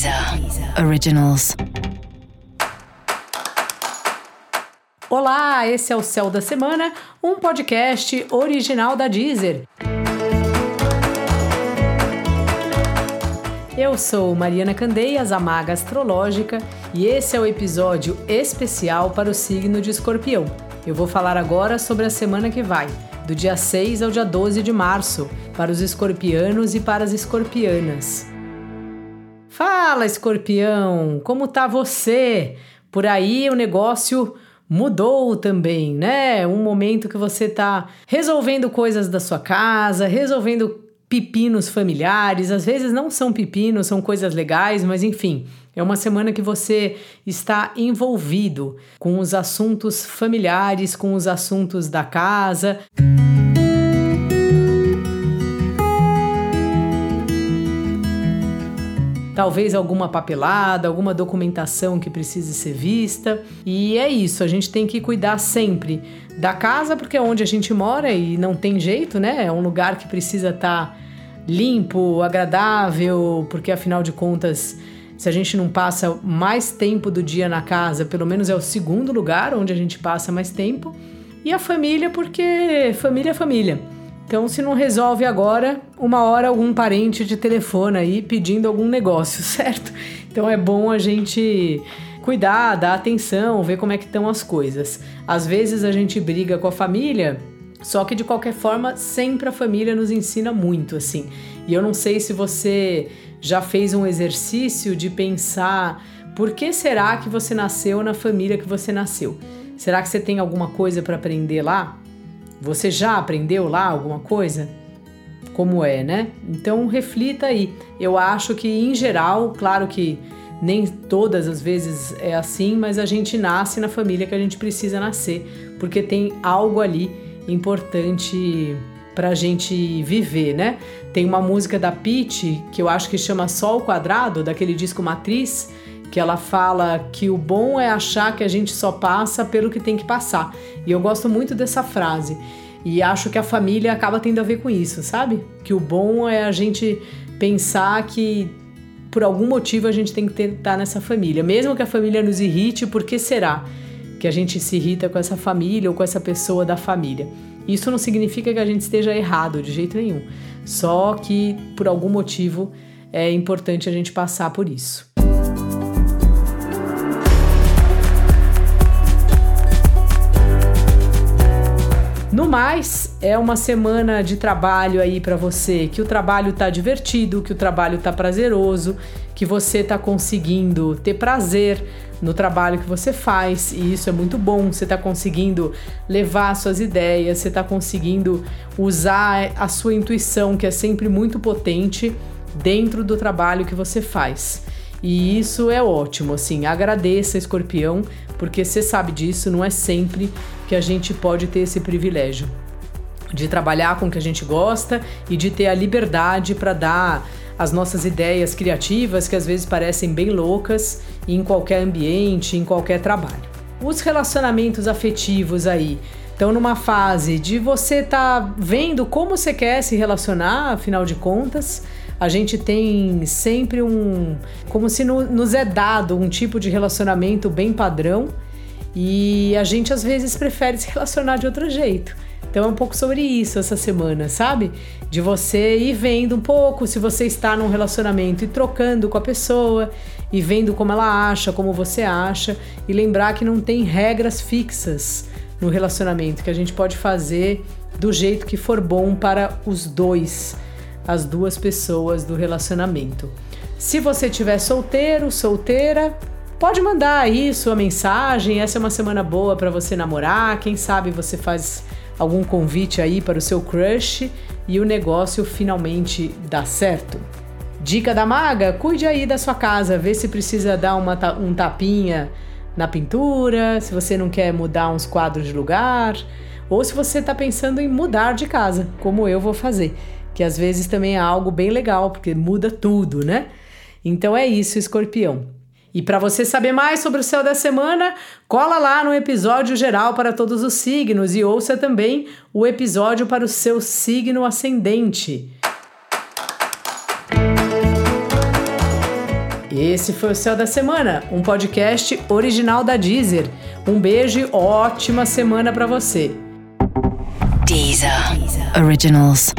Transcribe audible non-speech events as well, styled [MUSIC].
Deezer Originals. Olá, esse é o Céu da Semana, um podcast original da Deezer. Eu sou Mariana Candeias, a maga astrológica, e esse é o episódio especial para o signo de Escorpião. Eu vou falar agora sobre a semana que vai, do dia 6 ao dia 12 de março, para os escorpianos e para as escorpianas. Fala, escorpião, como tá você? Por aí o negócio mudou também, né? Um momento que você tá resolvendo coisas da sua casa, resolvendo pepinos familiares, às vezes não são pepinos, são coisas legais, mas enfim, é uma semana que você está envolvido com os assuntos familiares, com os assuntos da casa. Talvez alguma papelada, alguma documentação que precise ser vista. E é isso, a gente tem que cuidar sempre da casa, porque é onde a gente mora e não tem jeito, né? É um lugar que precisa estar tá limpo, agradável, porque afinal de contas, se a gente não passa mais tempo do dia na casa, pelo menos é o segundo lugar onde a gente passa mais tempo. E a família, porque família é família. Então, se não resolve agora, uma hora algum parente de telefone aí pedindo algum negócio, [LAUGHS] certo? Então é bom a gente cuidar, dar atenção, ver como é que estão as coisas. Às vezes a gente briga com a família, só que de qualquer forma, sempre a família nos ensina muito, assim. E eu não sei se você já fez um exercício de pensar por que será que você nasceu na família que você nasceu? Será que você tem alguma coisa para aprender lá? Você já aprendeu lá alguma coisa? Como é, né? Então reflita aí. Eu acho que em geral, claro que nem todas as vezes é assim, mas a gente nasce na família que a gente precisa nascer, porque tem algo ali importante pra gente viver, né? Tem uma música da Pete que eu acho que chama Sol Quadrado, daquele disco Matriz, que ela fala que o bom é achar que a gente só passa pelo que tem que passar. E eu gosto muito dessa frase. E acho que a família acaba tendo a ver com isso, sabe? Que o bom é a gente pensar que por algum motivo a gente tem que estar nessa família. Mesmo que a família nos irrite, por que será que a gente se irrita com essa família ou com essa pessoa da família? Isso não significa que a gente esteja errado de jeito nenhum. Só que por algum motivo é importante a gente passar por isso. No mais, é uma semana de trabalho aí para você, que o trabalho tá divertido, que o trabalho tá prazeroso, que você tá conseguindo ter prazer no trabalho que você faz, e isso é muito bom. Você tá conseguindo levar suas ideias, você tá conseguindo usar a sua intuição, que é sempre muito potente, dentro do trabalho que você faz. E isso é ótimo, assim, agradeça, escorpião, porque você sabe disso, não é sempre que a gente pode ter esse privilégio de trabalhar com o que a gente gosta e de ter a liberdade para dar as nossas ideias criativas, que às vezes parecem bem loucas, em qualquer ambiente, em qualquer trabalho. Os relacionamentos afetivos aí estão numa fase de você tá vendo como você quer se relacionar, afinal de contas, a gente tem sempre um. como se no, nos é dado um tipo de relacionamento bem padrão e a gente às vezes prefere [LAUGHS] se relacionar de outro jeito. Então é um pouco sobre isso essa semana, sabe? De você ir vendo um pouco se você está num relacionamento e trocando com a pessoa e vendo como ela acha, como você acha e lembrar que não tem regras fixas no relacionamento, que a gente pode fazer do jeito que for bom para os dois as duas pessoas do relacionamento. Se você estiver solteiro, solteira, pode mandar aí sua mensagem. Essa é uma semana boa para você namorar. Quem sabe você faz algum convite aí para o seu crush e o negócio finalmente dá certo. Dica da maga: cuide aí da sua casa, vê se precisa dar uma, um tapinha na pintura, se você não quer mudar uns quadros de lugar, ou se você está pensando em mudar de casa, como eu vou fazer que às vezes também é algo bem legal, porque muda tudo, né? Então é isso, escorpião. E para você saber mais sobre o céu da semana, cola lá no episódio geral para todos os signos e ouça também o episódio para o seu signo ascendente. Esse foi o Céu da Semana, um podcast original da Deezer. Um beijo e ótima semana para você. Deezer. Originals.